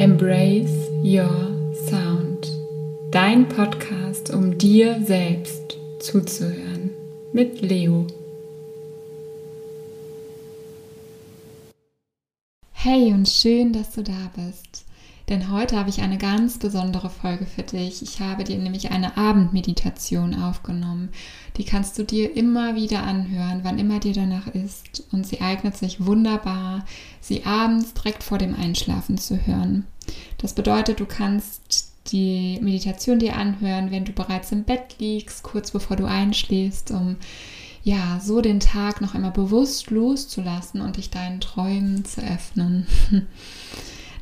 Embrace Your Sound. Dein Podcast, um dir selbst zuzuhören. Mit Leo. Hey und schön, dass du da bist. Denn heute habe ich eine ganz besondere Folge für dich. Ich habe dir nämlich eine Abendmeditation aufgenommen. Die kannst du dir immer wieder anhören, wann immer dir danach ist. Und sie eignet sich wunderbar, sie abends direkt vor dem Einschlafen zu hören. Das bedeutet, du kannst die Meditation dir anhören, wenn du bereits im Bett liegst, kurz bevor du einschläfst, um ja, so den Tag noch einmal bewusst loszulassen und dich deinen Träumen zu öffnen.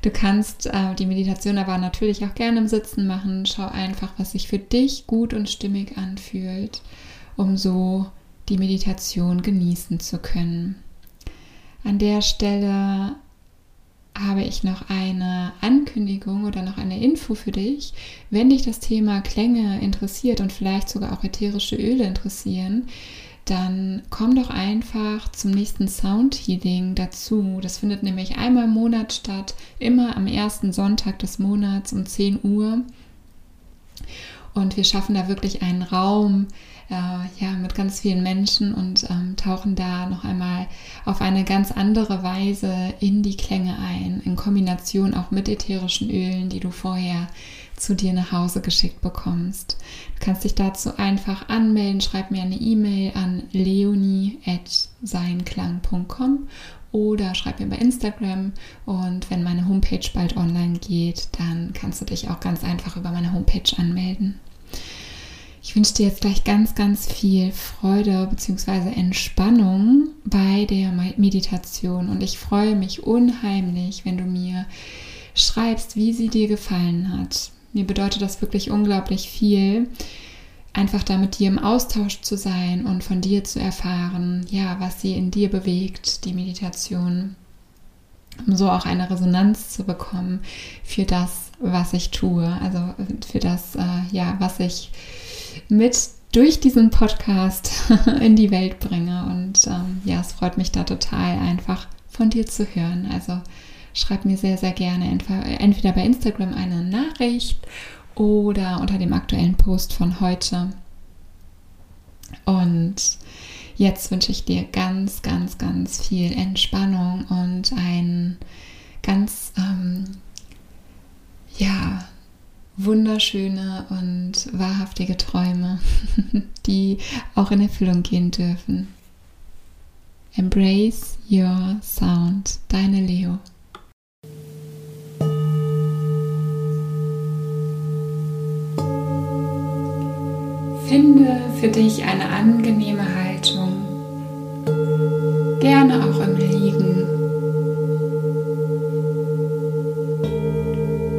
Du kannst äh, die Meditation aber natürlich auch gerne im Sitzen machen. Schau einfach, was sich für dich gut und stimmig anfühlt, um so die Meditation genießen zu können. An der Stelle habe ich noch eine Ankündigung oder noch eine Info für dich. Wenn dich das Thema Klänge interessiert und vielleicht sogar auch ätherische Öle interessieren, dann komm doch einfach zum nächsten Sound Healing dazu. Das findet nämlich einmal im Monat statt, immer am ersten Sonntag des Monats um 10 Uhr. Und wir schaffen da wirklich einen Raum äh, ja, mit ganz vielen Menschen und ähm, tauchen da noch einmal auf eine ganz andere Weise in die Klänge ein, in Kombination auch mit ätherischen Ölen, die du vorher zu dir nach Hause geschickt bekommst. Du kannst dich dazu einfach anmelden, schreib mir eine E-Mail an leonie.seinklang.com oder schreib mir bei Instagram und wenn meine Homepage bald online geht, dann kannst du dich auch ganz einfach über meine Homepage anmelden. Ich wünsche dir jetzt gleich ganz, ganz viel Freude bzw. Entspannung bei der Meditation und ich freue mich unheimlich, wenn du mir schreibst, wie sie dir gefallen hat. Mir bedeutet das wirklich unglaublich viel, einfach da mit dir im Austausch zu sein und von dir zu erfahren, ja, was sie in dir bewegt, die Meditation, um so auch eine Resonanz zu bekommen für das, was ich tue, also für das, äh, ja, was ich mit durch diesen Podcast in die Welt bringe. Und ähm, ja, es freut mich da total einfach von dir zu hören. Also schreib mir sehr, sehr gerne entweder bei Instagram eine Nachricht oder unter dem aktuellen Post von heute. Und jetzt wünsche ich dir ganz, ganz, ganz viel Entspannung und ein ganz, ähm, ja, wunderschöne und wahrhaftige Träume, die auch in Erfüllung gehen dürfen. Embrace your sound, deine Leo. Finde für dich eine angenehme Haltung, gerne auch im Liegen.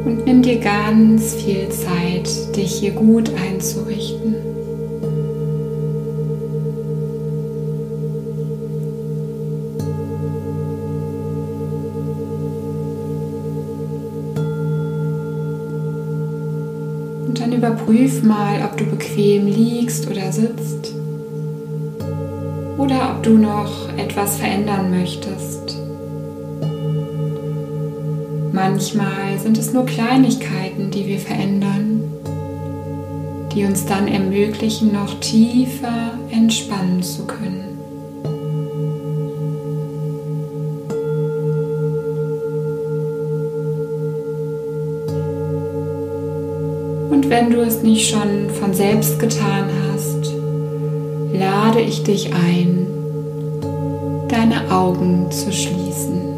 Und nimm dir ganz viel Zeit, dich hier gut einzurichten. überprüf mal, ob du bequem liegst oder sitzt oder ob du noch etwas verändern möchtest. Manchmal sind es nur Kleinigkeiten, die wir verändern, die uns dann ermöglichen, noch tiefer entspannen zu können. wenn du es nicht schon von selbst getan hast, lade ich dich ein, deine Augen zu schließen.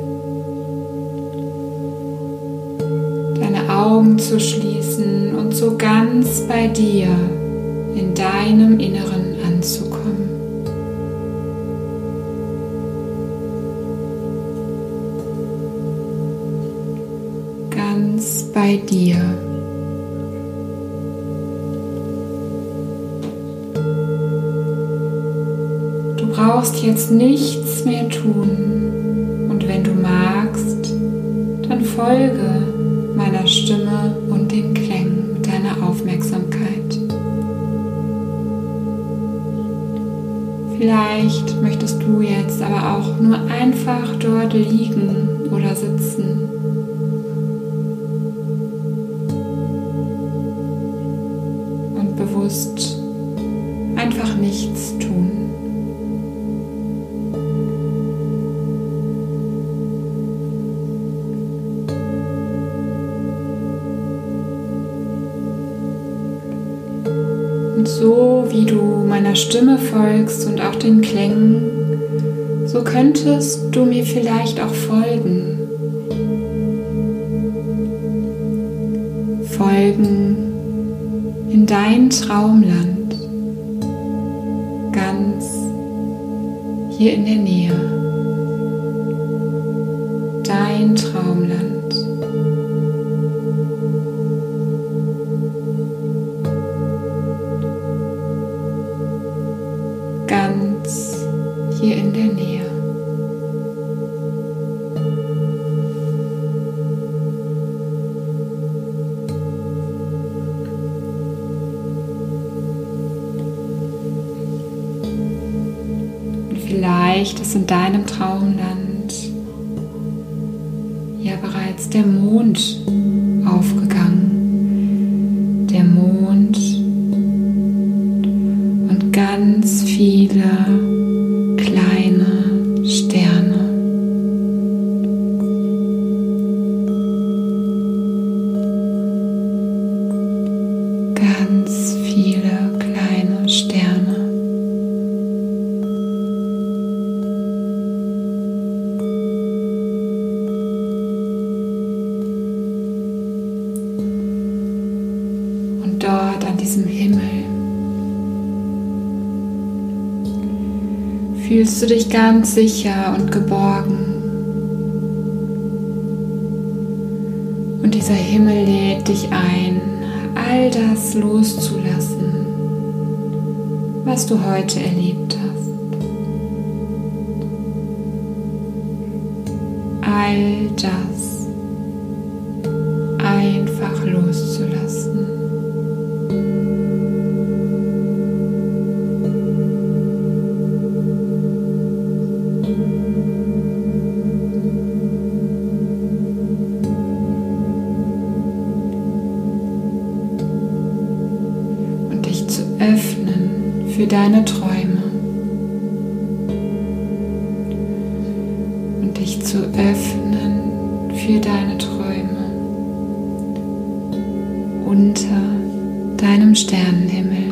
Augen zu schließen und so ganz bei dir in deinem Inneren anzukommen. Ganz bei dir. brauchst jetzt nichts mehr tun und wenn du magst, dann folge meiner Stimme und den Klängen deiner Aufmerksamkeit. Vielleicht möchtest du jetzt aber auch nur einfach dort liegen oder sitzen. Und bewusst einfach nichts Und so wie du meiner Stimme folgst und auch den Klängen, so könntest du mir vielleicht auch folgen. Folgen in dein Traumland, ganz hier in der Nähe. Dein Traumland. Vielleicht ist in deinem Traumland ja bereits der Mond aufgegangen. Der Mond und ganz viele fühlst du dich ganz sicher und geborgen. Und dieser Himmel lädt dich ein, all das loszulassen, was du heute erlebt hast. All das einfach loszulassen. Deine Träume und dich zu öffnen für deine Träume unter deinem Sternenhimmel.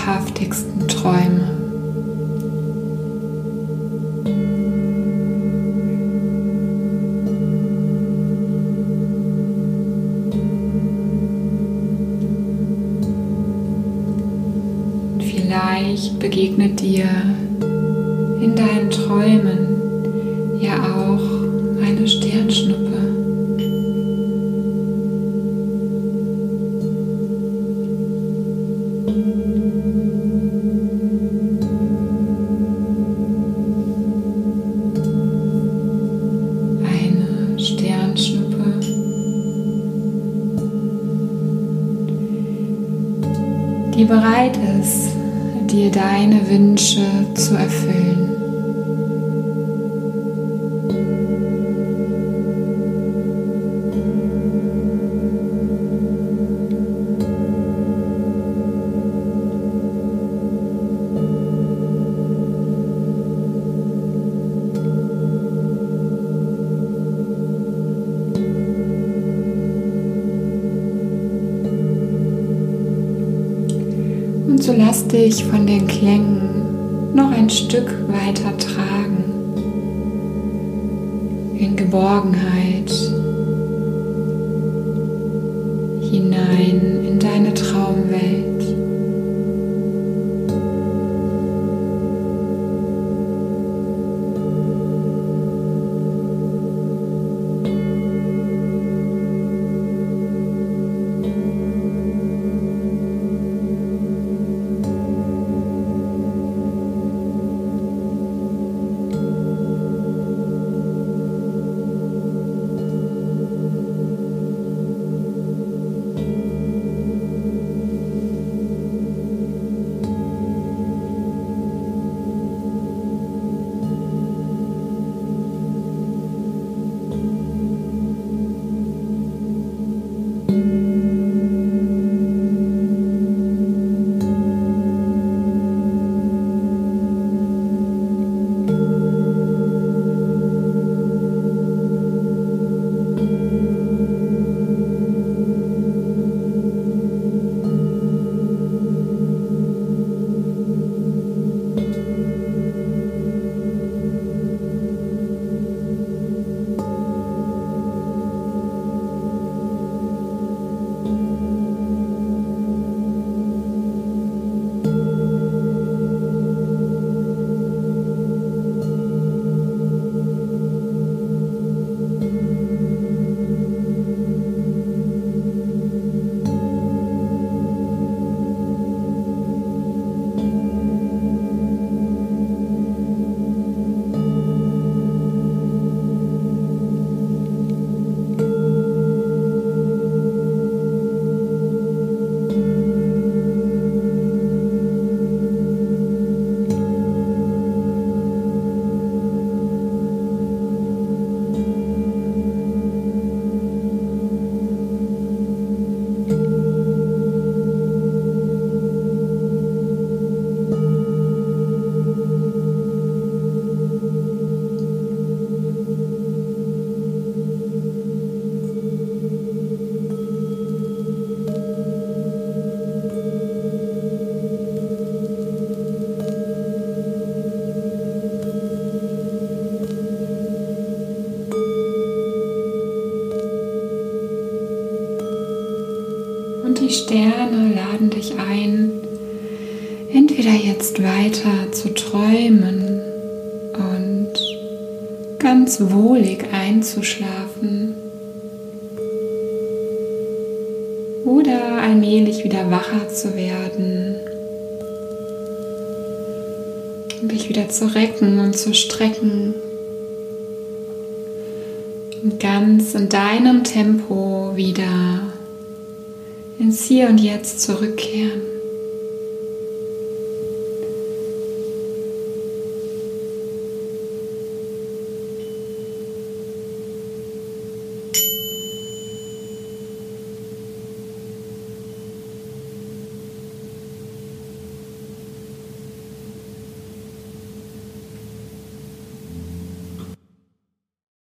Wahrhaftigsten Träume. Vielleicht begegnet dir in deinen Träumen ja auch eine Sternschnuppe. Bereit ist, dir deine Wünsche zu erfüllen. So lass dich von den Klängen noch ein Stück weiter tragen in Geborgenheit hinein in deine Traumwelt. Ganz wohlig einzuschlafen. Oder allmählich wieder wacher zu werden, dich wieder zu recken und zu strecken. Und ganz in deinem Tempo wieder ins Hier und Jetzt zurückkehren.